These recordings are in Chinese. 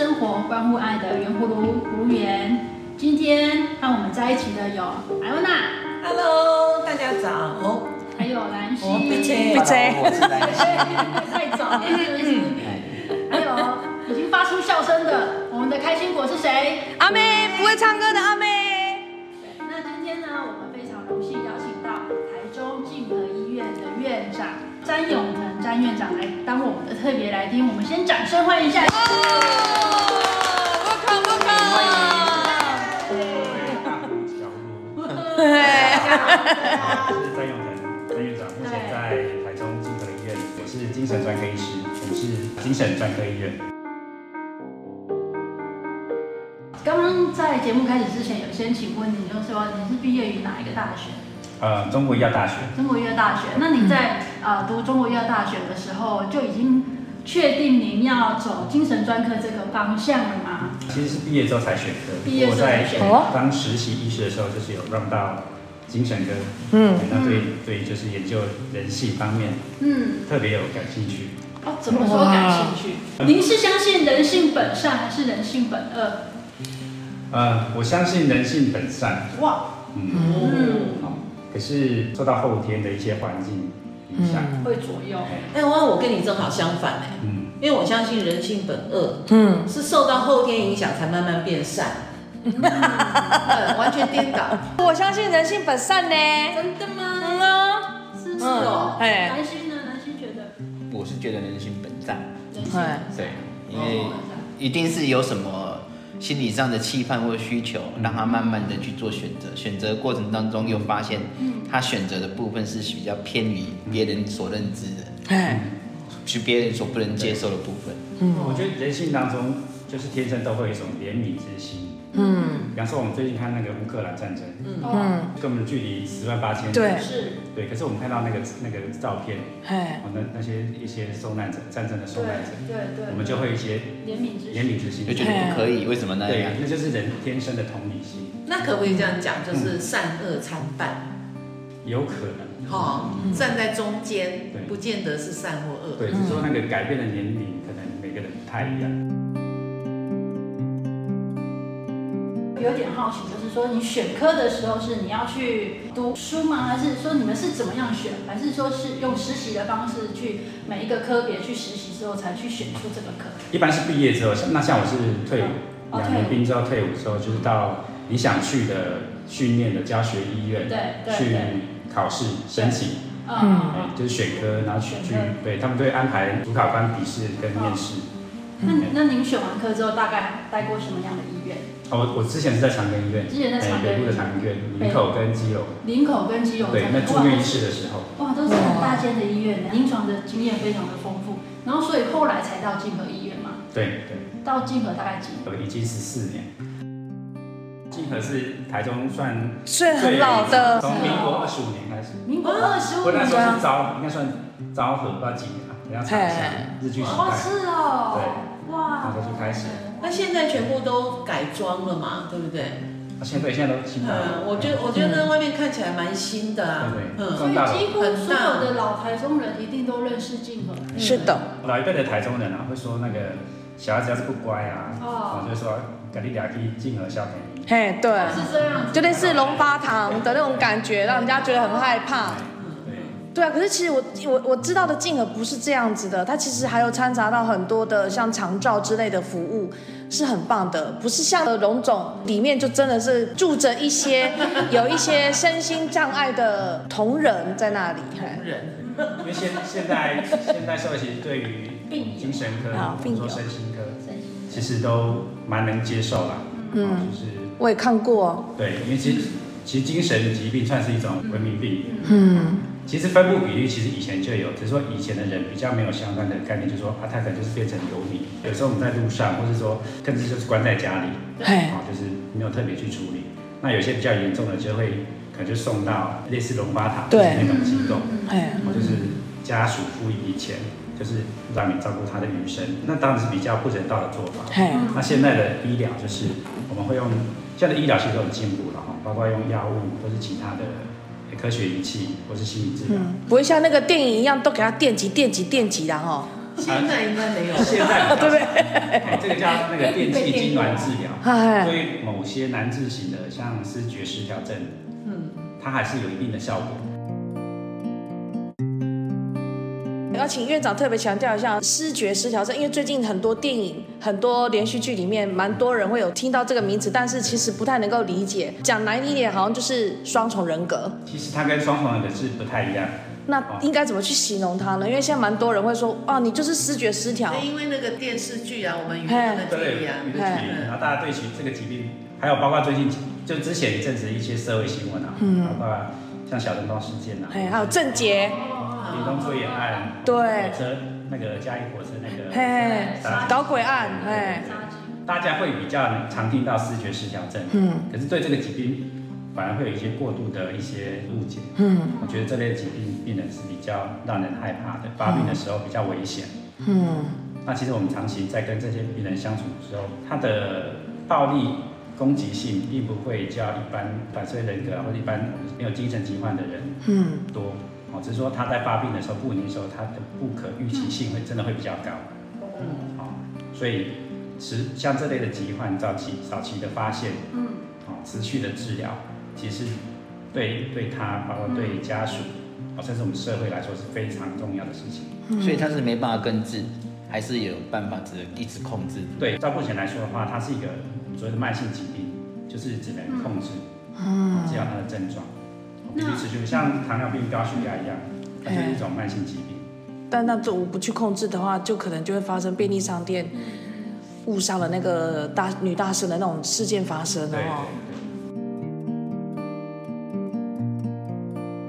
生活，关乎爱的圆葫芦服务员。今天和我们在一起的有艾欧娜，Hello，大家早。还有兰溪，闭嘴，闭嘴，太早了，还有已经发出笑声的，我们的开心果是谁？阿妹，不会唱歌的阿妹。对，那今天呢，我们非常荣幸邀请到台中静和医院的院长詹永腾詹院长来当我们的特别来宾，我们先掌声欢迎一下。Welcome Welcome 詹永腾詹院长，目前在台中精神医院，我是精神专科医师，我们是精神专科医院。刚刚在节目开始之前，有先请问你，就是说你是毕业于哪一个大学？呃，中国医药大学。中国医药大学。那你在呃读中国医药大学的时候，就已经确定您要走精神专科这个方向了吗？其实是毕业之后才选的。毕业之后才选。我在当实习医师的时候，就是有让到。精神科，嗯，那对对，就是研究人性方面，嗯，特别有感兴趣。哦，怎么说感兴趣？您是相信人性本善还是人性本恶？呃，我相信人性本善。哇，嗯嗯，好。可是受到后天的一些环境影响，会左右。哎，我我跟你正好相反哎，嗯，因为我相信人性本恶，嗯，是受到后天影响才慢慢变善。嗯，完全颠倒。我相信人性本善呢。真的吗？嗯啊，是是哦。哎，男性呢？男性觉得？我是觉得人性本善。人性本善。对，因为一定是有什么心理上的期盼或需求，让他慢慢的去做选择。选择过程当中又发现，他选择的部分是比较偏于别人所认知的，哎，是别人所不能接受的部分。嗯，我觉得人性当中就是天生都会有一种怜悯之心。嗯，比方说我们最近看那个乌克兰战争，嗯，跟我们距离十万八千里，对，是，对。可是我们看到那个那个照片，哎，那那些一些受难者，战争的受难者，对对，我们就会一些怜悯之怜悯之心，就觉得不可以，为什么呢？对，那就是人天生的同理心。那可不可以这样讲，就是善恶参半？有可能，好，站在中间，不见得是善或恶。对，只是说那个改变的年龄，可能每个人不太一样。有点好奇，就是说你选科的时候是你要去读书吗？还是说你们是怎么样选？还是说是用实习的方式去每一个科别去实习之后才去选出这个科？一般是毕业之后，那像我是退伍两年兵之后退伍之后，就是到你想去的训练的教学医院去考试申请，嗯，就是选科，然后去去对他们都会安排主考官笔试跟面试。那那您选完科之后，大概待过什么样的医院？哦，我之前是在长庚医院，之前在长庚北部的长庚医院，林口跟基隆。林口跟基隆。对，那住院医师的时候。哇，都是很大间的医院，临床的经验非常的丰富。然后，所以后来才到静和医院嘛。对对。到静和大概几年？已经十四年。静和是台中算是很老的，从民国二十五年开始。民国二十五年。我那时候是昭，应该算昭和，不知道几年了，等下查一下。日据时代。哦，是哦。对。哇。那时候就开始。那现在全部都改装了嘛，对不对？现在现在都新的。嗯，我觉得我觉得外面看起来蛮新的啊。对对。嗯。所以几乎所有的老台中人一定都认识静和。是的。老一辈的台中人啊，会说那个小孩子要是不乖啊，哦，就说赶紧俩去静和小便宜。嘿，对。是这样。就类似龙发堂的那种感觉，让人家觉得很害怕。对啊，可是其实我我我知道的静儿不是这样子的，它其实还有掺杂到很多的像长照之类的服务，是很棒的，不是像荣总里面就真的是住着一些有一些身心障碍的同仁在那里。同仁，因为现现在现在社会其实对于精神科或者说身心科，其实都蛮能接受啦。嗯，就是我也看过。对，因为其实其实精神疾病算是一种文明病。嗯。其实分布比率其实以前就有，只是说以前的人比较没有相关的概念，就是说啊，他可能就是变成游民。有时候我们在路上，或是说甚至就是关在家里，啊，就是没有特别去处理。那有些比较严重的，就会可能就送到类似龙发堂就是那种机构，就是家属付一笔钱，就是让你照顾他的余生。那当然是比较不人道的做法。那现在的医疗就是我们会用现在的医疗系统都很进步包括用药物或是其他的。科学仪器或是心理治疗，嗯，不会像那个电影一样都给他电击、电击、电击的哦。现在应该没有。现在 对不对？这个叫那个电气痉挛治疗，对于某些难治型的，像是觉失调症，嗯，它还是有一定的效果。要请院长特别强调一下视觉失调症，因为最近很多电影、很多连续剧里面，蛮多人会有听到这个名词，但是其实不太能够理解。讲难听一点，好像就是双重人格。其实它跟双重人格是不太一样。那应该怎么去形容它呢？因为现在蛮多人会说，啊，你就是视觉失调。因为那个电视剧啊，我们与他的距离啊，然后大家对其这个疾病，还有包括最近就之前一阵子一些社会新闻啊，嗯，包括像小灯泡事件啊，还有郑捷。屏东作业案，对，火车那个嘉义火车那个，嘿，搞鬼案，嘿，大家会比较常听到视觉失调症，嗯，可是对这个疾病反而会有一些过度的一些误解，嗯，我觉得这类疾病病人是比较让人害怕的，发病的时候比较危险，嗯，那其实我们长期在跟这些病人相处的时候，他的暴力攻击性并不会较一般反社会人格或者一般没有精神疾患的人，嗯，多。哦，只是说他在发病的时候，不稳定的时候，他的不可预期性会真的会比较高。嗯，好，所以持像这类的疾患，早期早期的发现，嗯，好，持续的治疗，其实对对他，包括对家属，哦，甚至我们社会来说是非常重要的事情。嗯，所以他是没办法根治，还是有办法只能一直控制？对，照目前来说的话，它是一个所谓的慢性疾病，就是只能控制，嗯，治疗它的症状。必须持续，像糖尿病、高血压一样，它就是一种慢性疾病。但那种不去控制的话，就可能就会发生便利商店误杀了那个大女大生的那种事件发生了哦。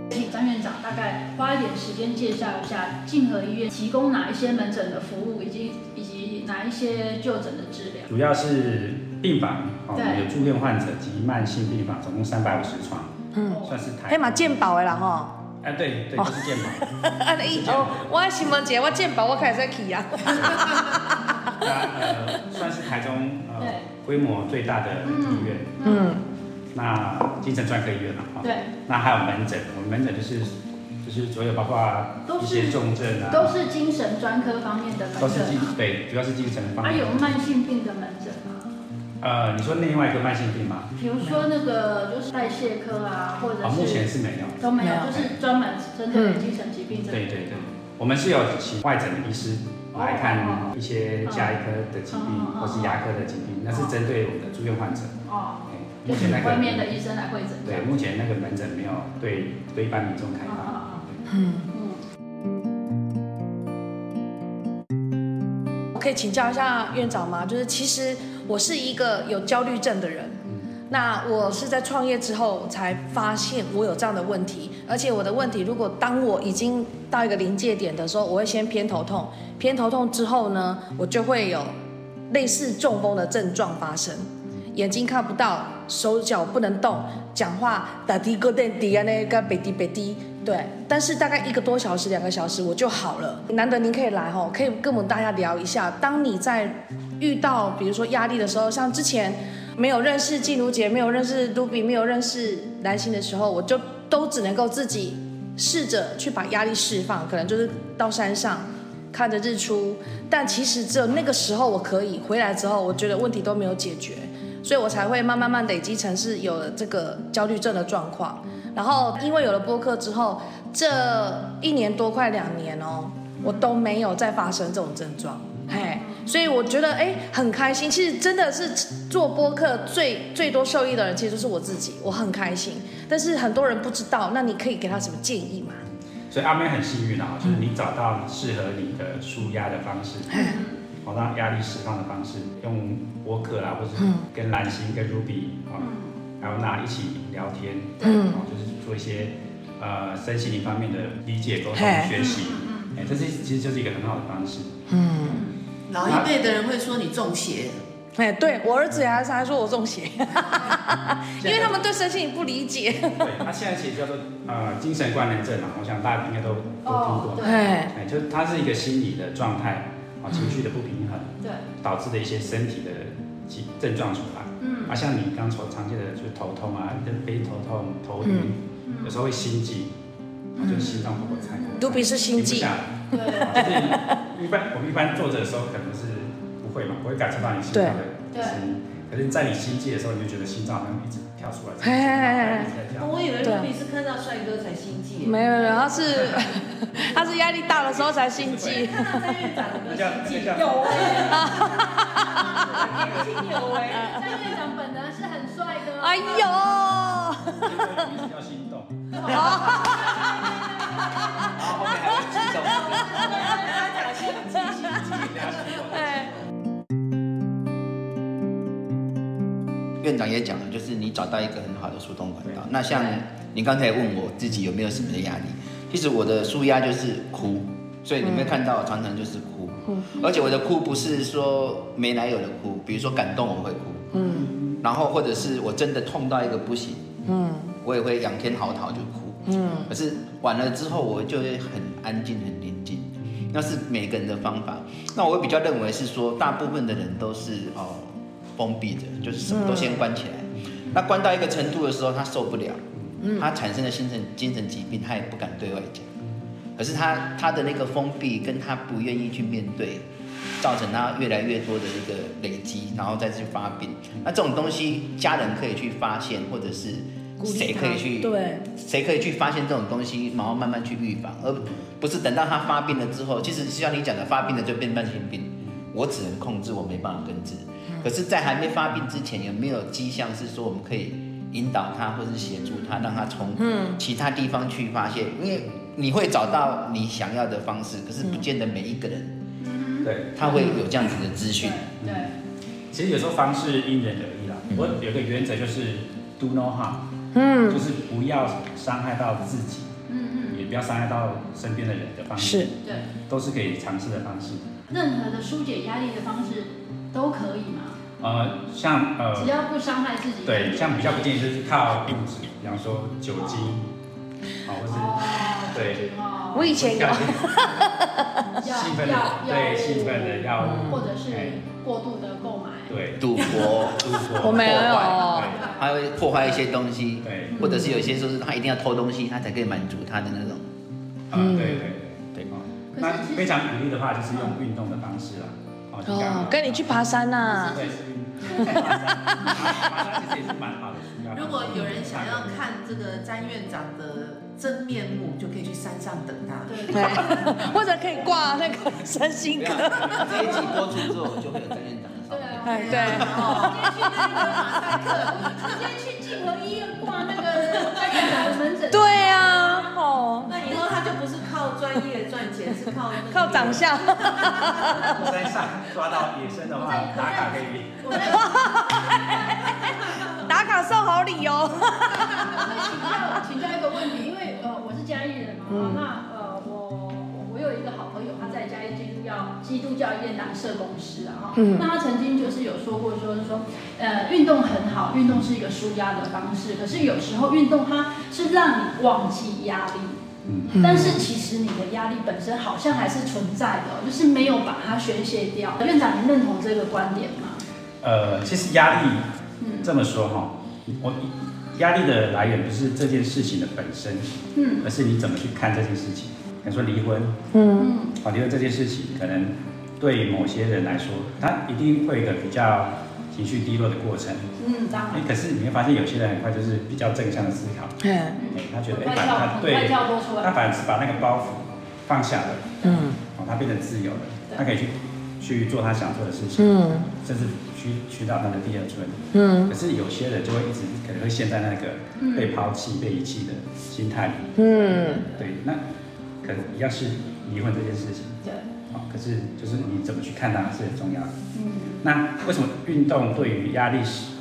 请张院长大概花一点时间介绍一下静和医院提供哪一些门诊的服务，以及以及哪一些就诊的治疗。主要是病房，哦，有住院患者及慢性病房，总共三百五十床。嗯，算是台。嘿嘛鉴宝的啦吼。哎，对对，就是鉴宝。啊，你哦，我爱新闻节，我鉴宝我开始去呀。那呃，算是台中呃规模最大的医院。嗯。那精神专科医院了哈。对。那还有门诊，我们门诊就是就是所有包括一些重症啊。都是精神专科方面的门诊。都是精对，主要是精神方面。还有慢性病的门诊吗？呃，你说另外一个慢性病吗？比如说那个就是代谢科啊，或者是目前是没有，都没有，就是专门针对精神疾病。对对对，我们是有请外诊的医师来看一些家医科的疾病，或是牙科的疾病，那是针对我们的住院患者。哦，目前那个外面的医生来会诊。对，目前那个门诊没有对对一般民众开放。嗯嗯。我可以请教一下院长吗？就是其实。我是一个有焦虑症的人，那我是在创业之后才发现我有这样的问题，而且我的问题，如果当我已经到一个临界点的时候，我会先偏头痛，偏头痛之后呢，我就会有类似中风的症状发生，眼睛看不到，手脚不能动，讲话打滴个电滴啊那个北滴北滴。对，但是大概一个多小时、两个小时我就好了。难得您可以来吼，可以跟我们大家聊一下，当你在遇到比如说压力的时候，像之前没有认识静茹姐、没有认识 Ruby、没有认识蓝心的时候，我就都只能够自己试着去把压力释放，可能就是到山上看着日出。但其实只有那个时候我可以回来之后，我觉得问题都没有解决，所以我才会慢慢慢累积成是有了这个焦虑症的状况。然后，因为有了播客之后，这一年多快两年哦，我都没有再发生这种症状，嘿，所以我觉得哎很开心。其实真的是做播客最最多受益的人，其实就是我自己，我很开心。但是很多人不知道，那你可以给他什么建议吗？所以阿妹很幸运啊，就是你找到适合你的舒压的方式，好让压力释放的方式，用播客啦，或者是跟蓝心、跟 Ruby 啊。还有那一起聊天，嗯，就是做一些呃身心灵方面的理解、沟通、学习，哎，这是其实就是一个很好的方式。嗯，老一辈的人会说你中邪，哎，对我儿子还是还说我中邪，因为他们对身心不理解。对，他现在其实叫做呃精神官能症嘛，我想大家应该都都听过。对，哎，就是它是一个心理的状态啊，情绪的不平衡，对，导致的一些身体的疾症状出来。嗯。啊，像你刚所常见的，就是头痛啊，跟背头痛、头晕，有时候会心悸，就是心脏不够采。都比是心悸。对。就是一般我们一般坐着的时候可能是不会嘛，不会感受到你心脏的声音。可是，在你心悸的时候，你就觉得心脏好像一直跳出来。嘿嘿嘿我以为露比是看到帅哥才心悸。没有没有，他是他是压力大的时候才心悸。看到詹院长有没有心悸？有哎。年轻有哎。詹院长本人是很帅的。哎呦。要心动。院长也讲了，就是你找到一个很好的疏通管道。那像你刚才问我自己有没有什么的压力，其实我的舒压就是哭，所以你会看到常常就是哭，而且我的哭不是说没来由的哭，比如说感动我会哭，嗯，然后或者是我真的痛到一个不行，嗯，我也会仰天嚎啕就哭，嗯，可是完了之后我就会很安静很宁静，那是每个人的方法。那我会比较认为是说，大部分的人都是哦。封闭的，就是什么都先关起来。嗯、那关到一个程度的时候，他受不了，嗯、他产生了精神精神疾病，他也不敢对外讲。可是他他的那个封闭，跟他不愿意去面对，造成他越来越多的一个累积，然后再去发病。那这种东西，家人可以去发现，或者是谁可以去对，谁可以去发现这种东西，然后慢慢去预防，而不是等到他发病了之后，其实像你讲的，发病了就变慢性病，我只能控制，我没办法根治。可是，在还没发病之前，有没有迹象是说我们可以引导他，或是协助他，让他从其他地方去发现？因为你会找到你想要的方式，可是不见得每一个人，对，他会有这样子的资讯。对，其实有时候方式因人而异啦。我有个原则就是 do no harm，嗯，就是不要伤害到自己，嗯嗯，也不要伤害到身边的人的方式，是，对，都是可以尝试的方式。任何的疏解压力的方式都可以吗？呃，像呃，只要不伤害自己，对，像比较不建议就是靠物质，比方说酒精，好，或是对，我以前有，兴奋的，对，兴奋的药物，或者是过度的购买，对，赌博，赌博，我没有，还会破坏一些东西，对，或者是有一些说是他一定要偷东西，他才可以满足他的那种，嗯，对对。对，那非常鼓励的话就是用运动的方式啦，哦，跟你去爬山呐。爬山其实也是蛮好的如果有人想要看这个詹院长的真面目，就可以去山上等他。对，或者可以挂那个身心科。这一集播出之后，就会有詹院长的照片。对哦。直接去那个马赛克，直接去静和医院挂那个詹院长的门诊。对啊，哦，那以后他就不是靠专业赚钱，是靠靠长相。在上抓到野生的话，打卡可以。打卡送好礼哦。请教请教一个问题，因为呃我是嘉义人嘛，嗯、那基督教医院当社公司啊哈，嗯、那他曾经就是有说过说是说呃运动很好，运动是一个舒压的方式，可是有时候运动它是让你忘记压力，嗯、但是其实你的压力本身好像还是存在的，就是没有把它宣泄掉。院长，您认同这个观点吗？呃，其实压力，这么说哈，我压力的来源不是这件事情的本身，嗯，而是你怎么去看这件事情。比如说离婚，嗯，啊，离婚这件事情，可能对某些人来说，他一定会有一个比较情绪低落的过程，嗯，当然。可是你会发现有些人很快就是比较正向的思考，嗯，他觉得哎，他对，他反而是把那个包袱放下了，嗯，哦，他变得自由了，他可以去去做他想做的事情，嗯，甚至。去去到他的第二春，嗯，可是有些人就会一直可能会陷在那个被抛弃、嗯、被遗弃的心态里，嗯，对，那可能一样是离婚这件事情，对，好，可是就是你怎么去看它是很重要的，嗯，那为什么运动对于压力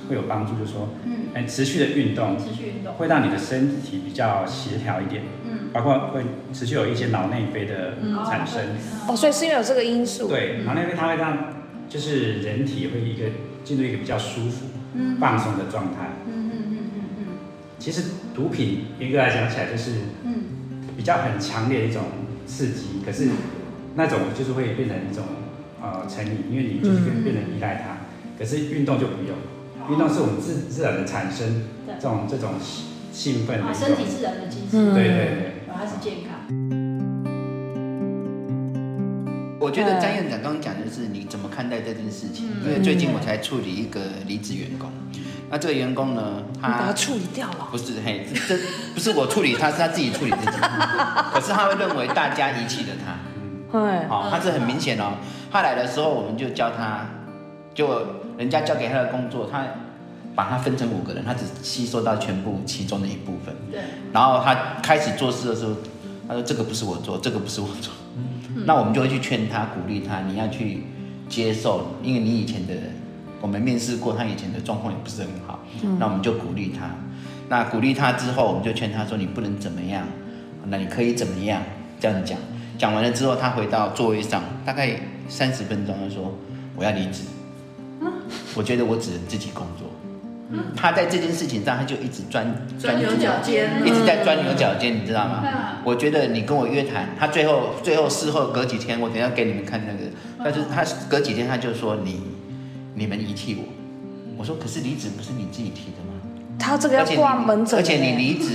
会有帮助？就是说，嗯，哎，持续的运动，持续运动会让你的身体比较协调一点，嗯，包括会持续有一些脑内啡的产生，哦，所以是因为有这个因素，对，脑内啡它会让。就是人体会一个进入一个比较舒服、放松的状态。嗯嗯嗯嗯嗯。其实毒品严格来讲起来就是，比较很强烈的一种刺激。可是那种就是会变成一种呃成瘾，因为你就是变变得依赖它。可是运动就不用，运动是我们自自然的产生这种这种兴奋的身体自然的机制。对对对，它是健康。我我觉得张院长刚刚讲的是你怎么看待这件事情？因为最近我才处理一个离职员工，那这个员工呢，他把他处理掉了？不是，嘿，这不是我处理他，是他自己处理自己。可是他会认为大家遗弃了他，对，好，他是很明显哦。他来的时候，我们就教他，就人家交给他的工作，他把他分成五个人，他只吸收到全部其中的一部分。对。然后他开始做事的时候，他说：“这个不是我做，这个不是我做。”嗯那我们就会去劝他、鼓励他，你要去接受，因为你以前的我们面试过，他以前的状况也不是很好。那我们就鼓励他。那鼓励他之后，我们就劝他说：“你不能怎么样，那你可以怎么样？”这样讲。讲完了之后，他回到座位上，大概三十分钟，他说：“我要离职。”我觉得我只能自己工作。他在这件事情上，他就一直钻钻牛角尖，一直在钻牛角尖，你知道吗？我觉得你跟我约谈，他最后最后事后隔几天，我等下给你们看那个，但是他隔几天他就说你你们遗弃我，我说可是离职不是你自己提的吗？他这个要挂门诊，而且你离职，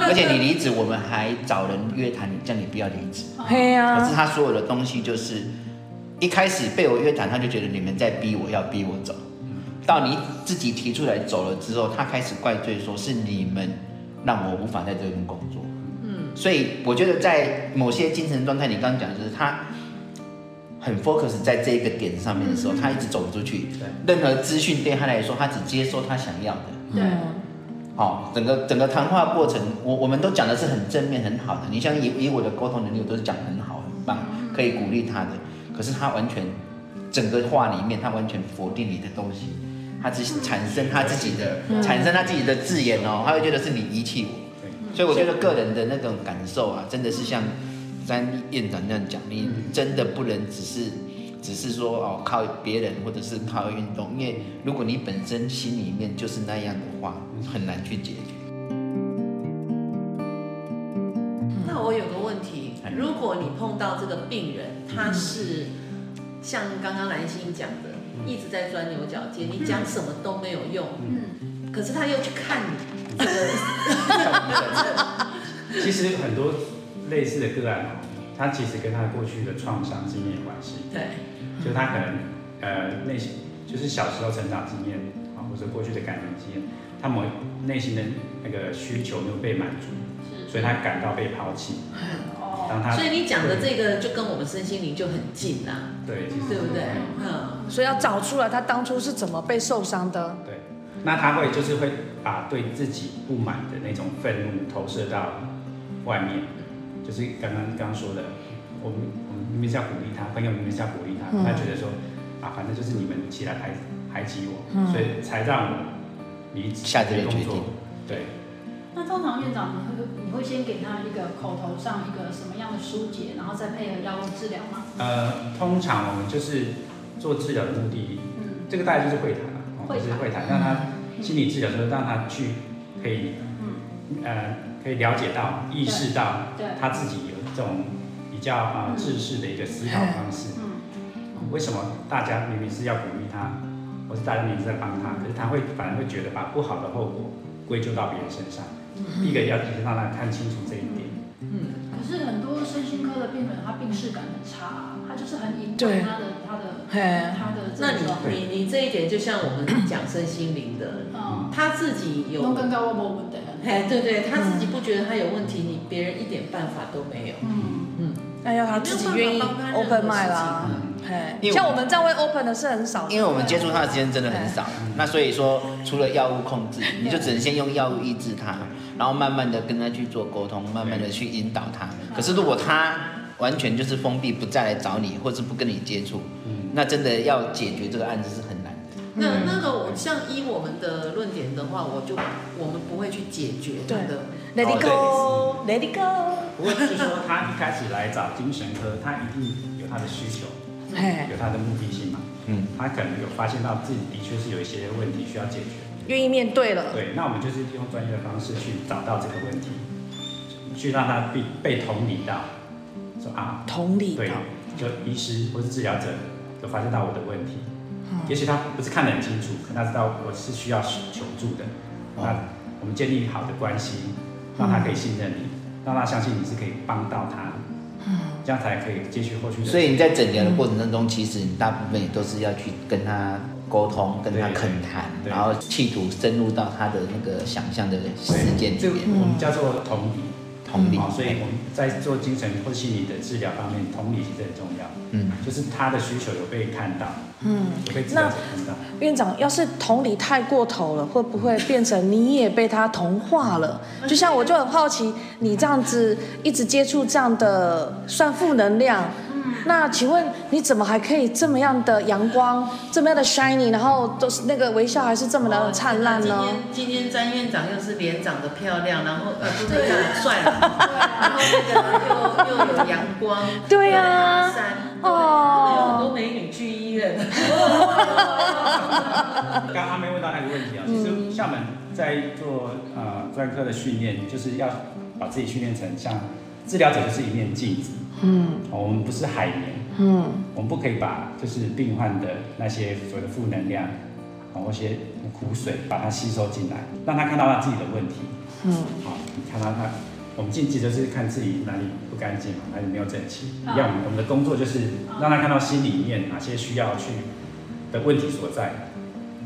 而且你离职，我们还找人约谈，叫你不要离职。对呀。可是他所有的东西就是一开始被我约谈，他就觉得你们在逼我要逼我走。到你自己提出来走了之后，他开始怪罪说是你们让我无法在这边工作。嗯，所以我觉得在某些精神状态，你刚刚讲的就是他很 focus 在这一个点上面的时候，他一直走不出去。对，任何资讯对他来说，他只接受他想要的。对，好，整个整个谈话过程，我我们都讲的是很正面很好的。你像以以我的沟通能力，我都是讲很好很棒，可以鼓励他的。可是他完全整个话里面，他完全否定你的东西。他只产生他自己的，嗯、产生他自己的字眼哦，他会觉得是你遗弃我，嗯、所以我觉得个人的那种感受啊，真的是像詹院长这样讲，你真的不能只是只是说哦靠别人或者是靠运动，因为如果你本身心里面就是那样的话，很难去解决。那我有个问题，如果你碰到这个病人，他是像刚刚兰心讲的。一直在钻牛角尖，你讲什么都没有用。嗯，可是他又去看你，这个。其实很多类似的个案哦，他其实跟他过去的创伤经验有关系。对，就他可能呃内心就是小时候成长经验啊，或者过去的感情经验，他某内心的那个需求没有被满足，所以他感到被抛弃。所以你讲的这个就跟我们身心灵就很近呐，对，对不对？嗯，所以要找出来他当初是怎么被受伤的。对，那他会就是会把对自己不满的那种愤怒投射到外面，就是刚刚刚刚说的，我们我们明明是要鼓励他，朋友明明是要鼓励他，他觉得说啊，反正就是你们起来排排挤我，所以才让我离下这个工作，对。那通常院长，你会你会先给他一个口头上一个什么样的疏解，然后再配合药物治疗吗？呃，通常我们就是做治疗的目的，嗯，这个大概就是会谈了，哦，就是会谈，让他心理治疗就是让他去可以，嗯，呃，可以了解到、意识到，他自己有这种比较啊制式的一个思考方式，嗯，为什么大家明明是要鼓励他，或是大家明明是在帮他，可是他会反而会觉得把不好的后果归咎到别人身上？第一个要提醒让他看清楚这一点。嗯，可是很多的病人，他病识感很差，他就是很隐瞒他的他的他的。那你你你这一点，就像我们讲身心灵的，他自己有。更高我不问的。哎，对对，他自己不觉得他有问题，你别人一点办法都没有。嗯嗯，那要他自己愿意 open mind 啦。像我们这样会 open 的是很少，因为我们接触他的时间真的很少。那所以说，除了药物控制，你就只能先用药物抑制他。然后慢慢的跟他去做沟通，慢慢的去引导他。可是如果他完全就是封闭，不再来找你，或者不跟你接触，嗯，那真的要解决这个案子是很难的。那那个我像依我们的论点的话，我就我们不会去解决他的。Let it go，Let it go。不过就是说他一开始来找精神科，他一定有他的需求，有他的目的性嘛。嗯，他可能有发现到自己的确是有一些问题需要解决。愿意面对了，对，那我们就是用专业的方式去找到这个问题，去让他被被同理到，说啊，同理，对，就医师或是治疗者就发现到我的问题，嗯、也许他不是看得很清楚，可他知道我是需要求助的，那、嗯、我们建立好的关系，让他可以信任你，让他相信你是可以帮到他，这样才可以继续后续。所以你在诊疗的过程当中，其实你大部分也都是要去跟他沟通，跟他恳谈，然后企图深入到他的那个想象的世界里面。我们叫做同理。同理，所以我们在做精神或心理的治疗方面，同理其实很重要。嗯，就是他的需求有被看到，嗯，有被治疗者看到。院长，要是同理太过头了，会不会变成你也被他同化了？就像我就很好奇，你这样子一直接触这样的算负能量。那请问你怎么还可以这么样的阳光，这么样的 shiny，然后都是那个微笑还是这么的灿烂呢？哦、今天今天詹院长又是脸长得漂亮，然后呃不是很帅，然后那个又又有阳光，对呀、啊，哦，有很多美女去医院。刚阿妹问到那个问题啊，其实像我们在做呃专科的训练，就是要把自己训练成像治疗者就是一面镜子。嗯，我们不是海绵，嗯，我们不可以把就是病患的那些所谓的负能量，啊，或些苦水，把它吸收进来，让他看到他自己的问题，嗯，好，你看到他，我们禁忌就是看自己哪里不干净，哪里没有整齐，一样，我们的工作就是让他看到心里面哪些需要去的问题所在，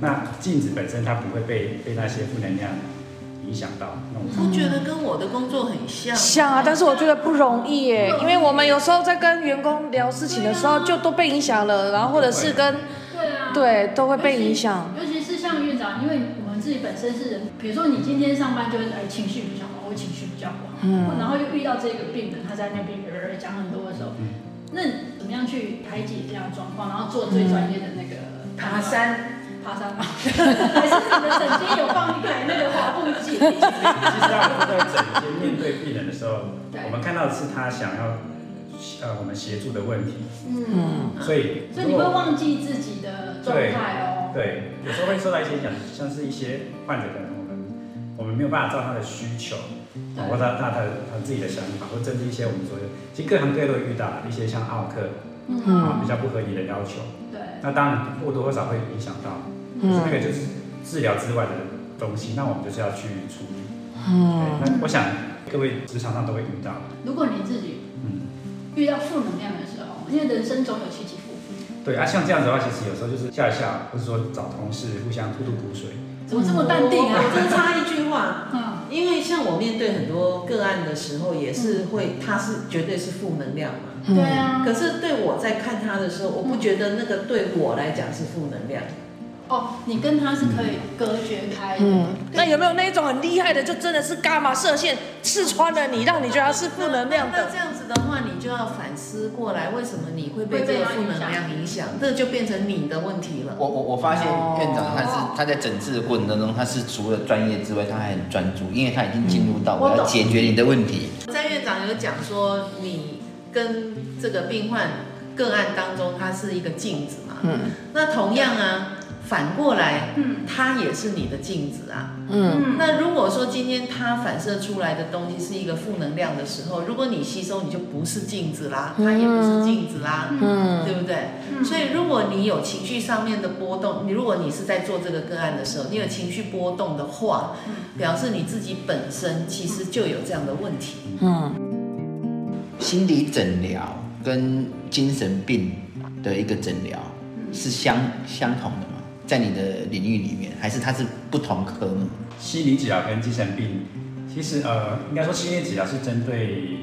那镜子本身它不会被被那些负能量。影响到，我觉得跟我的工作很像。像啊，但是我觉得不容易耶，因为我们有时候在跟员工聊事情的时候，就都被影响了，然后或者是跟，对啊，对，都会被影响。尤其是像院长，因为我们自己本身是人，比如说你今天上班就是哎情绪比较好，我情绪比较不好，嗯，然后又遇到这个病人，他在那边讲很多的时候，那怎么样去排解这样状况，然后做最专业的那个爬山。爬山吗？还是你们整间有放一台那个滑步机？其实我们在整间面对病人的时候，我们看到的是他想要呃我们协助的问题。嗯，所以所以你会忘记自己的状态哦。对，有时候会受到一些影响，像是一些患者可能我们我们没有办法照他的需求，或者他他他自己的想法，或甚至一些我们说的，其实各行各业都会遇到一些像奥客，嗯，比较不合理的要求。对，那当然或多或少会影响到。是那个就是治疗之外的东西，那我们就是要去处理。嗯，那我想各位职场上都会遇到。如果你自己嗯遇到负能量的时候，因为人生总有起起伏伏。对啊，像这样子的话，其实有时候就是笑一笑，或者说找同事互相吐吐苦水。怎么这么淡定啊？我真插一句话，嗯，因为像我面对很多个案的时候，也是会，他是绝对是负能量嘛。对啊。可是对我在看他的时候，我不觉得那个对我来讲是负能量。哦，你跟他是可以隔绝开的。嗯，那有没有那一种很厉害的，就真的是伽马射线刺穿了你，让你觉得他是负能量的？那这样子的话，你就要反思过来，为什么你会被这个负能量影响？这就变成你的问题了。我我我发现院长他是他在诊治的过程当中，他是除了专业之外，他还很专注，因为他已经进入到我要解决你的问题。詹院长有讲说，你跟这个病患个案当中，他是一个镜子嘛？嗯，那同样啊。反过来，嗯，它也是你的镜子啊，嗯，那如果说今天它反射出来的东西是一个负能量的时候，如果你吸收，你就不是镜子啦，它也不是镜子啦，嗯，对不对？嗯，所以如果你有情绪上面的波动，你如果你是在做这个个案的时候，你有情绪波动的话，表示你自己本身其实就有这样的问题。嗯，心理诊疗跟精神病的一个诊疗是相相同的吗？在你的领域里面，还是它是不同科目？心理治疗跟精神病，其实呃，应该说心理治疗是针对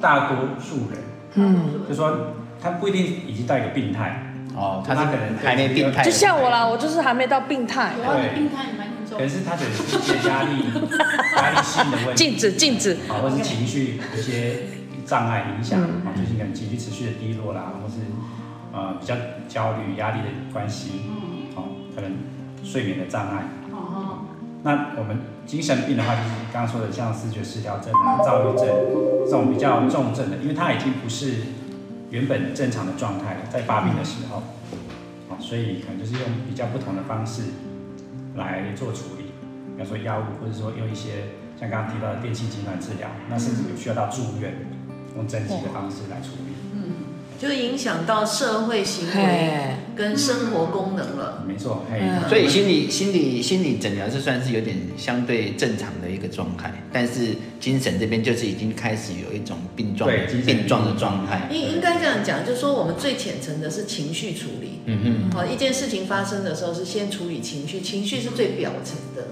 大多数人，嗯，就说他不一定已经到一个病态。哦，他可能还没病态，就像我啦，我就是还没到病态，对，病态也蛮严重，可是他只是一些压力、压力性的问题，禁 止禁止，啊，或是情绪有些障碍影响，啊，最近可能情绪持续的低落啦，或是呃比较焦虑、压力的关系。可能睡眠的障碍，哦，那我们精神病的话，就是刚刚说的像视觉失调症啊、躁郁症这种比较重症的，因为它已经不是原本正常的状态了，在发病的时候，哦，所以可能就是用比较不同的方式来做处理，比方说药物，或者说用一些像刚刚提到的电气痉挛治疗，那甚至有需要到住院，用针剂的方式来处理。嗯，就影响到社会行为跟生活功能了。没错，所以心理心理心理诊疗是算是有点相对正常的一个状态，但是精神这边就是已经开始有一种病状病状的状态。应应该这样讲，就是说我们最浅层的是情绪处理。嗯嗯，好，一件事情发生的时候是先处理情绪，情绪是最表层的，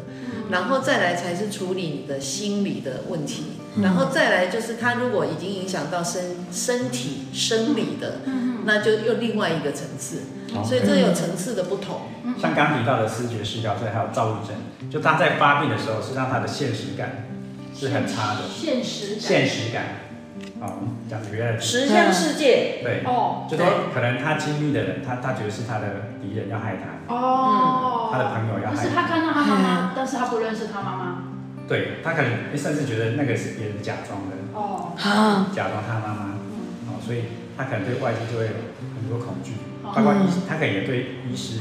然后再来才是处理你的心理的问题。然后再来就是，它如果已经影响到身身体生理的，那就又另外一个层次。所以这有层次的不同。像刚提到的视觉失调，所以还有躁郁症，就他在发病的时候，是让他的现实感是很差的。现实现实感，哦，讲实在的。实相世界。对。哦。就说可能他经历的人，他他觉得是他的敌人要害他。哦。他的朋友要害他。可是他看到他妈妈，但是他不认识他妈妈。对他可能甚至觉得那个是别人假装的哦，假装他妈妈，哦，所以他可能对外界就会有很多恐惧，包括医，他可能也对医师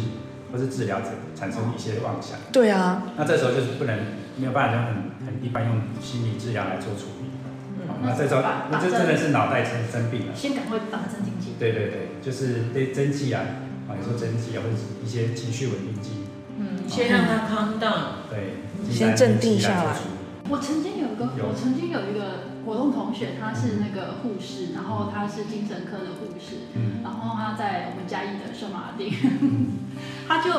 或是治疗者产生一些妄想。对啊，那这时候就是不能没有办法用很很一般用心理治疗来做处理。嗯那这时候那这真的是脑袋生生病了，先赶快打镇静剂。对对对，就是对针剂啊，啊，有时候针剂啊，或者一些情绪稳定剂。嗯，先让他 calm down。对。先镇定下来。我曾经有一个，我曾经有一个活动同学，他是那个护士，然后他是精神科的护士，然后他在我们嘉义的圣马丁，他就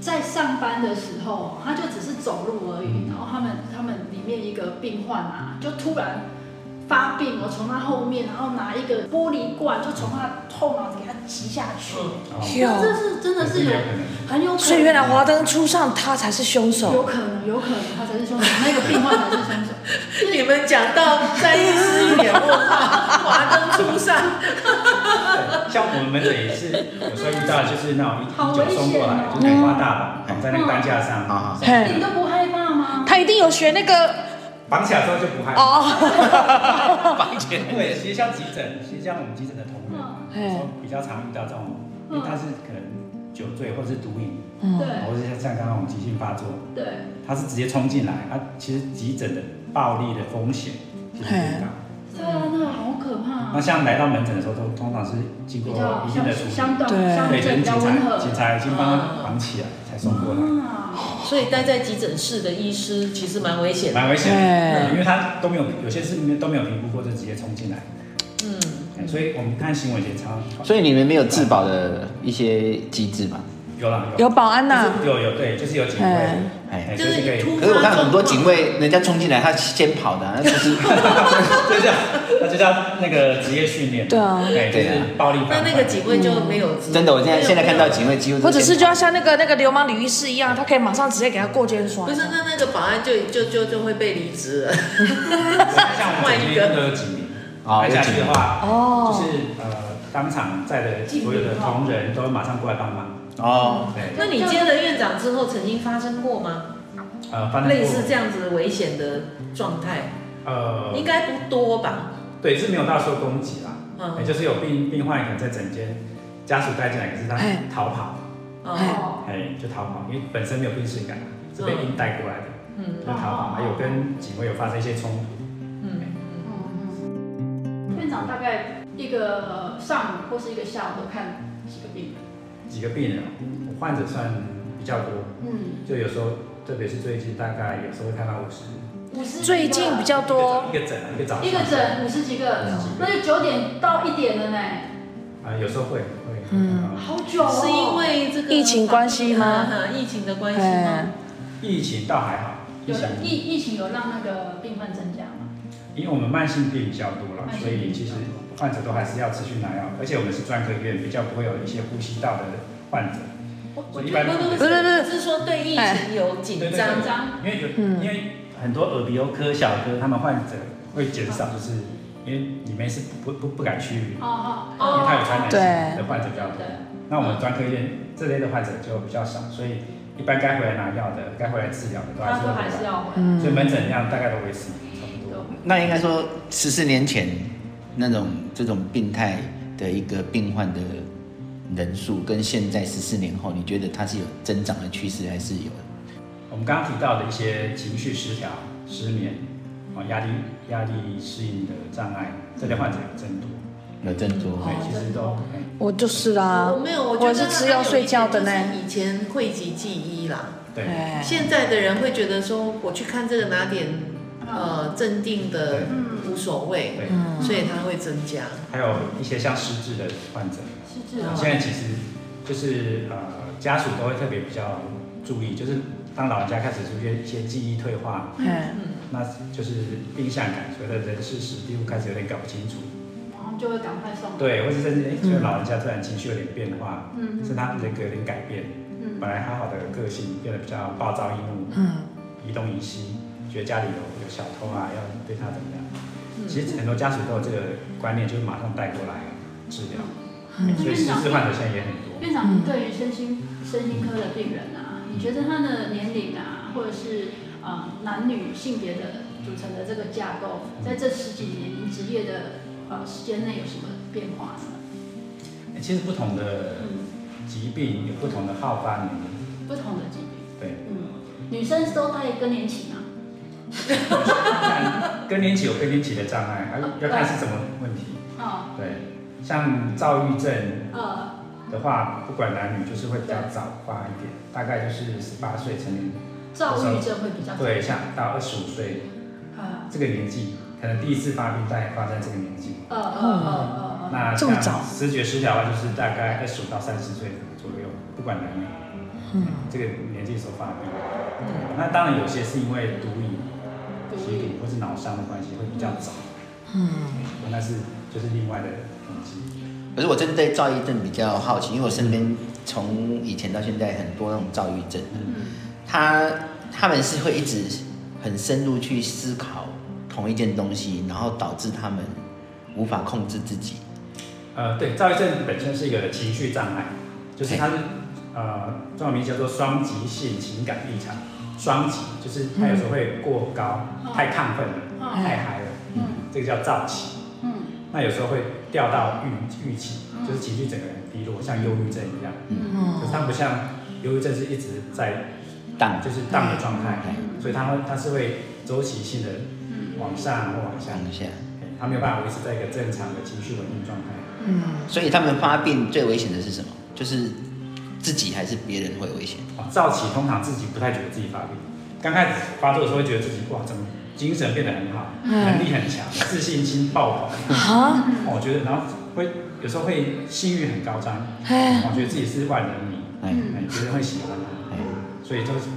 在上班的时候，他就只是走路而已，然后他们他们里面一个病患啊，就突然。发病，我从他后面，然后拿一个玻璃罐，就从他后脑给他挤下去。这是真的是有很有可能。所以原来华灯初上，他才是凶手。有可能，有可能他才是凶手，那个病患才是凶手。你们讲到在医师一点问话，华灯初上。像我们门诊也是有时候遇到，就是那种一酒送过来，就棉花大绑在那个担架上，你都不害怕吗？他一定有学那个。绑起来之后就不害怕。哦，绑起来。对，其实像急诊，其实像我们急诊的同仁，比较常遇到这种，因为他是可能酒醉或者是毒瘾，对，或者像像刚刚我们急性发作，对，他是直接冲进来，他其实急诊的暴力的风险就很大。对啊，那好可怕。那像来到门诊的时候，都通常是经过一定的处理，对，警察警察已经帮他绑起来。才送过来。所以待在急诊室的医师其实蛮危险的，蛮危险的，因为他都没有有些事都没有评估过，就直接冲进来。嗯，所以我们看行为也常。所以你们没有自保的一些机制吗？有啦，有保安呐，有有对，就是有警卫，哎，就是可以。可是我看很多警卫，人家冲进来，他先跑的，那就是，就叫那就叫那个职业训练。对啊，对，就是暴力。那那个警卫就没有。真的，我现在现在看到警卫几乎。或者是就要像那个那个流氓李医师一样，他可以马上直接给他过肩摔。不是，那那个保安就就就就会被离职了。像我们这边都有警铃，拍下去的话，哦，就是呃，当场在的所有的同仁都会马上过来帮忙。哦，对。那你接了院长之后，曾经发生过吗？呃，类似这样子危险的状态，呃，应该不多吧？对，是没有到受攻击啦。嗯，就是有病病患可能在整间，家属带进来，可是他逃跑。哦。哎，就逃跑，因为本身没有病识感，是被硬带过来的。嗯。就逃跑，还有跟警卫有发生一些冲突。嗯嗯。院长大概一个上午或是一个下午都看几个病人？几个病人，患者算比较多，嗯，就有时候，特别是最近，大概有时候会看到五十，五十，最近比较多，一个诊，一个早，一个诊五十几个，那就九点到一点了呢。啊，有时候会会，嗯，好久，是因为这个疫情关系吗？疫情的关系吗？疫情倒还好，有疫疫情有让那个病患增加吗？因为我们慢性病比较多了，所以其实。患者都还是要持续拿药，而且我们是专科医院，比较不会有一些呼吸道的患者。所以一般不不不是，是说对疫情有紧张，因为有因为很多耳鼻喉科、小哥，他们患者会减少，就是因为你们是不不不敢去，因为他有传染性的患者比较多。那我们专科医院这类的患者就比较少，所以一般该回来拿药的、该回来治疗的都还是要回来。所以门诊量大概都维持差不多。那应该说十四年前。那种这种病态的一个病患的人数，跟现在十四年后，你觉得它是有增长的趋势，还是有？我们刚刚提到的一些情绪失调、失眠、啊压力、压力适应的障碍，这类患者有增多。有增多，对，其实都。我就是啦，我没有，我觉得是吃药睡觉的呢。以前讳疾忌医啦，对。现在的人会觉得说，我去看这个哪点呃镇定的无所谓，对，所以他会增加。还有一些像失智的患者，失智的，现在其实就是呃家属都会特别比较注意，就是当老人家开始出现一些记忆退化，嗯，那就是病向感，觉得人事时地物开始有点搞不清楚。就会赶快送。对，或者甚至哎，觉得老人家突然情绪有点变化，嗯，是他人格有点改变，嗯，本来好好的个性变得比较暴躁易怒，嗯，移东移西，觉得家里有有小偷啊，要对他怎么样？其实很多家属都有这个观念，就是马上带过来治疗。所以失智患者现在也很多。院长，对于身心身心科的病人啊，你觉得他的年龄啊，或者是啊男女性别的组成的这个架构，在这十几年您职业的。呃，时间内有什么变化呢？其实不同的疾病有不同的好发年龄。不同的疾病。对。嗯，女生都带更年期吗？看更年期有更年期的障碍，还要看是什么问题。哦。对，像躁郁症的话，不管男女，就是会比较早发一点，大概就是十八岁成年。躁郁症会比较早。对，像到二十五岁，这个年纪。可能第一次发病在发在这个年纪，嗯嗯嗯嗯，那像视觉失调的话，就是大概二十五到三十岁左右，不管男女，嗯，这个年纪时候发病。嗯，那当然有些是因为毒瘾、吸毒或是脑伤的关系会比较早，嗯，那是就是另外的东西。可是我针对躁郁症比较好奇，因为我身边从以前到现在很多那种躁郁症，嗯，他他们是会一直很深入去思考。同一件东西，然后导致他们无法控制自己。呃，对，躁郁症本身是一个情绪障碍，就是它是呃，中文名叫做双极性情感异常。双极就是他有时候会过高，嗯、太亢奋了，嗯、太嗨了，嗯，这个叫躁期。嗯，那有时候会掉到郁郁期，就是情绪整个人低落，像忧郁症一样。嗯，可是它不像忧郁症是一直在荡，就是荡的状态，嗯、所以它会它是会周期性的。往上或往下，往下，他没有办法维持在一个正常的情绪稳定状态。嗯，所以他们发病最危险的是什么？就是自己还是别人会危险？躁期通常自己不太觉得自己发病，刚开始发作的时候会觉得自己哇，怎么精神变得很好，能力很强，自信心爆棚。啊！我觉得，然后会有时候会性欲很高涨，我觉得自己是万人迷，哎，别人会喜欢他，所以就是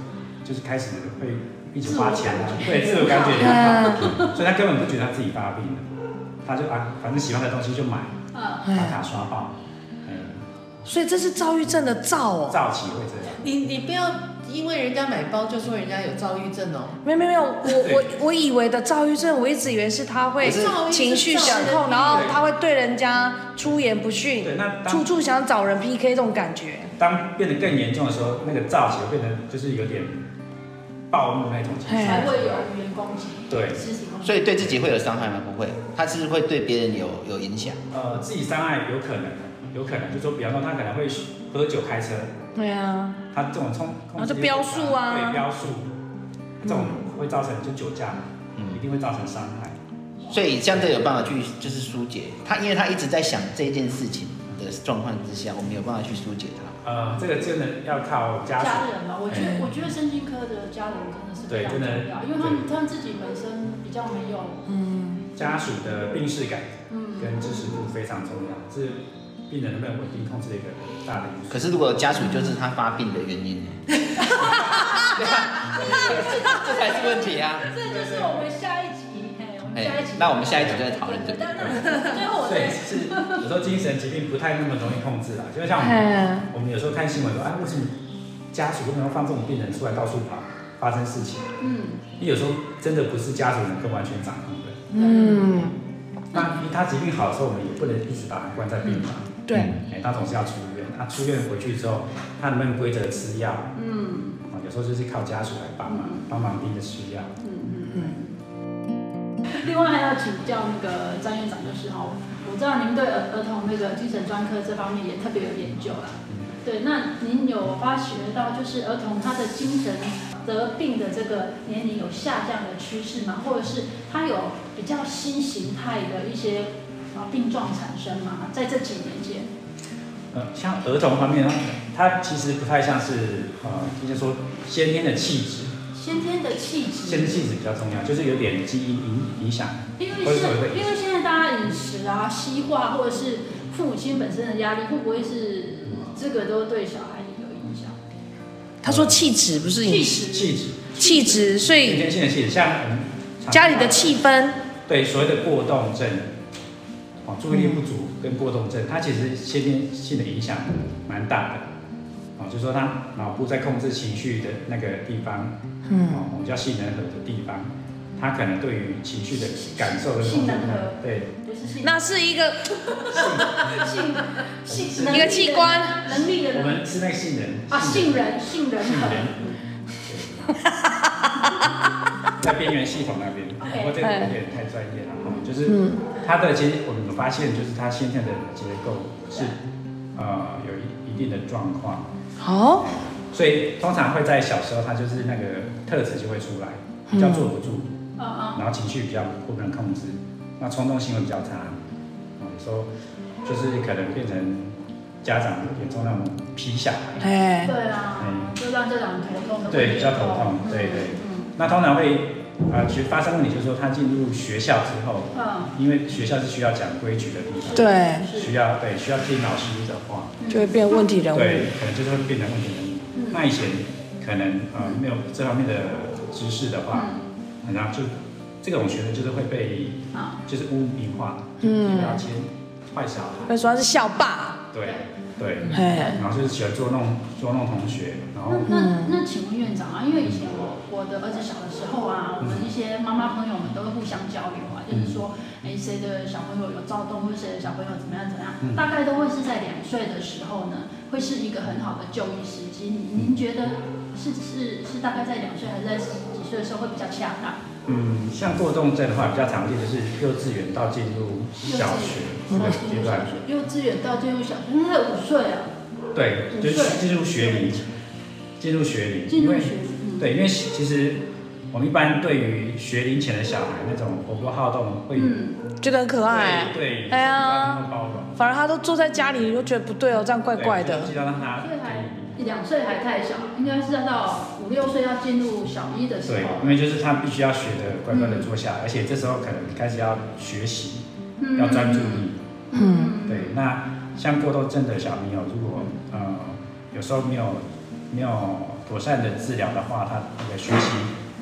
就是开始会。一直花钱啊，对，自我感觉良好，所以他根本不觉得他自己发病了，他就啊，反正喜欢的东西就买，把卡刷爆，所以这是躁郁症的躁哦，躁期会这样。你你不要因为人家买包就说人家有躁郁症哦，没有没有没有，我我我以为的躁郁症，我一直以为是他会情绪失控，然后他会对人家出言不逊，对，那处处想找人 PK 这种感觉。当变得更严重的时候，那个躁期会变成就是有点。暴怒那种情绪，才会有语言攻击。对，所以对自己会有伤害吗？不会，他是会对别人有有影响。呃，自己伤害有可能，有可能，就说比方说他可能会喝酒开车。对啊。他这种冲，然后就飙速啊。对，飙速，这种会造成就酒驾，嗯，一定会造成伤害。所以这样都有办法去就是疏解他，因为他一直在想这件事情的状况之下，我们有办法去疏解他。呃，这个真的要靠家属。家人嘛，我觉得，我觉得身心科的家人真的是非常重要，因为他们他们自己本身比较没有，嗯，家属的病识感，嗯，跟支持度非常重要，是病人能不能稳定控制的一个大的因素。可是如果家属就是他发病的原因呢？对啊，这才是问题啊。这就是我们下一集。哎，那我们下一集就在讨论这个。所以是有时候精神疾病不太那么容易控制啦，就像我们，我们有时候看新闻说，哎，为什么家属为什么放这种病人出来到处跑，发生事情？嗯，你有时候真的不是家属能够完全掌控的。嗯，那他疾病好的时候，我们也不能一直把他关在病房。对，哎，他总是要出院。他出院回去之后，他能不能规则吃药？嗯，有时候就是靠家属来帮忙，帮忙逼着吃药。嗯嗯嗯。另外还要请教那个张院长，就是哈，我知道您对儿儿童那个精神专科这方面也特别有研究啦。对，那您有发觉到就是儿童他的精神得病的这个年龄有下降的趋势吗？或者是他有比较新形态的一些啊病状产生嘛？在这几年间？呃，像儿童方面，它其实不太像是呃，应该说先天的气质。先天的气质。先天气质比较重要，就是有点基因影影响。因为现因为现在大家饮食啊、西化，或者是父母亲本身的压力，会不会是这个都对小孩有影响？他说气质不是气质，气质，气质，所以先天性的气质，像家里的气氛。对，所谓的过动症，哦，注意力不足跟过动症，它其实先天性的影响蛮大的。哦，就是说他脑部在控制情绪的那个地方，嗯，哦，我们叫杏仁核的地方，他可能对于情绪的感受的杏仁核，对，那是一个 杏杏 一个器官能力的。能，我们是那个杏仁啊，杏仁杏仁核，在边缘系统那边，不过这个有点太专业了，就是它的其实我们有发现，就是他现在的结构是呃有一一定的状况。哦，所以通常会在小时候，他就是那个特质就会出来，比较坐不住，嗯、然后情绪比较不能控制，那冲动性会比较差，有时候就是可能变成家长眼中那种皮小孩，哎，对啊，就让家长头痛，对，比较头痛，对对，嗯、那通常会。啊，其实发生问题就是说，他进入学校之后，嗯，因为学校是需要讲规矩的地方，对，需要对需要听老师的话，就会变问题人物，对，可能就是会变成问题人物。那以前可能呃没有这方面的知识的话，然后就这种学生就是会被啊，就是污名化，嗯，标签坏小孩，会说他是校霸，对。对，然后就是喜欢捉弄捉弄同学，然后那那那请问院长我我的儿子小的时候啊，我们一些妈妈朋友们都会互相交流啊，就是说，哎，谁的小朋友有躁动，或者谁的小朋友怎么样怎么样，大概都会是在两岁的时候呢，会是一个很好的就医时机。您觉得是是是大概在两岁还是在十几岁的时候会比较恰当？嗯，像过动症的话，比较常见的是幼稚园到进入小学这个阶段。幼稚园到进入小学，那五岁啊？对，就是进入学龄，进入学龄。进入学龄。对，因为其实我们一般对于学龄前的小孩那种活泼好动，会觉得很可爱。对，哎呀，反而他都坐在家里，你就觉得不对哦，这样怪怪的。记得让他。两岁还太小，应该是要到五六岁要进入小一的时候。对，因为就是他必须要学的乖乖的坐下，而且这时候可能开始要学习，要专注力。嗯，对。那像过动症的小朋友，如果呃有时候没有没有妥善的治疗的话，他的学习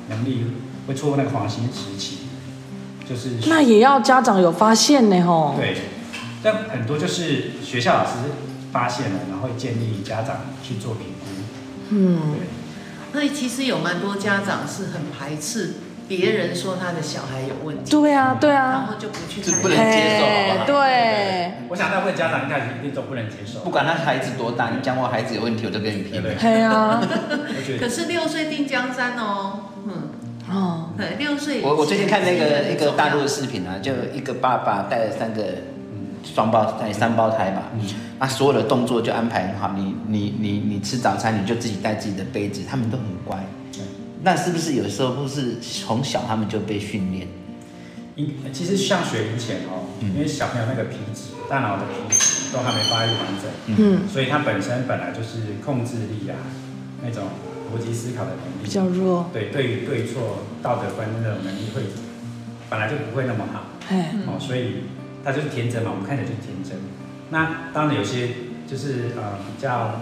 能力会错过那个黄金时期，就是。那也要家长有发现呢，吼。对，但很多就是学校老师。发现了，然后会建议家长去做评估。嗯，对。所以其实有蛮多家长是很排斥别人说他的小孩有问题。对啊，对啊。然后就不去，是不能接受，好不好？对。我想大部分家长应该一定都不能接受。不管他孩子多大，你讲我孩子有问题，我都跟你拼。对啊。可是六岁定江山哦。嗯。哦。对，六岁。我我最近看那个一个大陆的视频啊，就一个爸爸带了三个。双胞胎、三胞胎吧，那所有的动作就安排很好。你、你、你、你吃早餐，你就自己带自己的杯子，他们都很乖。那是不是有时候不是从小他们就被训练？其实像学龄前哦，因为小朋友那个皮质、大脑的皮质都还没发育完整，嗯，所以他本身本来就是控制力啊，那种逻辑思考的能力比较弱。对，对于对错、道德观那种能力会本来就不会那么好。哦，所以。他就是天真嘛，我们看起来就是天真。那当然有些就是呃比较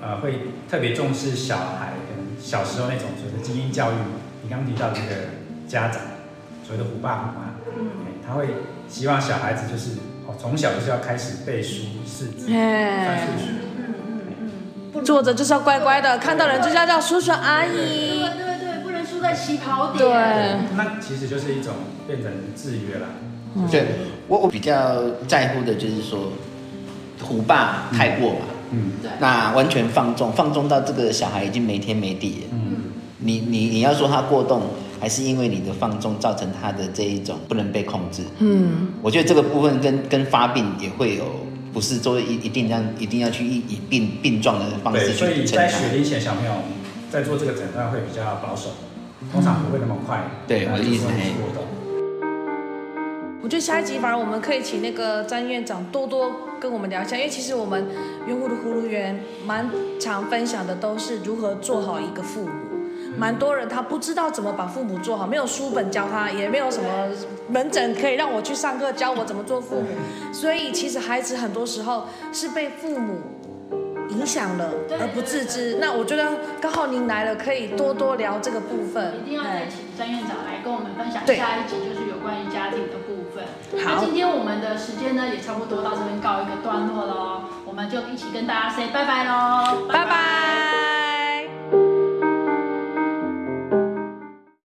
呃会特别重视小孩，小时候那种所谓的精英教育。你刚刚提到这个家长，所谓的虎爸虎妈，嗯，他会希望小孩子就是哦从小就是要开始背书识字，算数学，嗯嗯嗯，坐着就是要乖乖的，看到人就是要叫叔叔阿姨，对对对，不能输在起跑点。对，那其实就是一种变成制约了。对，我我比较在乎的就是说，虎爸太过嘛，嗯，对，那完全放纵，放纵到这个小孩已经没天没地了，嗯，你你你要说他过动，还是因为你的放纵造成他的这一种不能被控制，嗯，我觉得这个部分跟跟发病也会有，不是说一一定让一定要去以以病病状的方式去诊断。所以在学龄前小朋友在做这个诊断会比较保守，通常不会那么快。对，我的意思是。我觉得下一集反而我们可以请那个詹院长多多跟我们聊一下，因为其实我们圆湖的葫芦园蛮常分享的都是如何做好一个父母。蛮多人他不知道怎么把父母做好，没有书本教他，也没有什么门诊可以让我去上课教我怎么做父母，所以其实孩子很多时候是被父母影响了而不自知。那我觉得刚好您来了，可以多多聊这个部分。一定要再请詹院长来跟我们分享下一集，就是有关于家庭的部分。好，那今天我们的时间呢也差不多到这边告一个段落喽，我们就一起跟大家 say 拜拜喽，拜拜。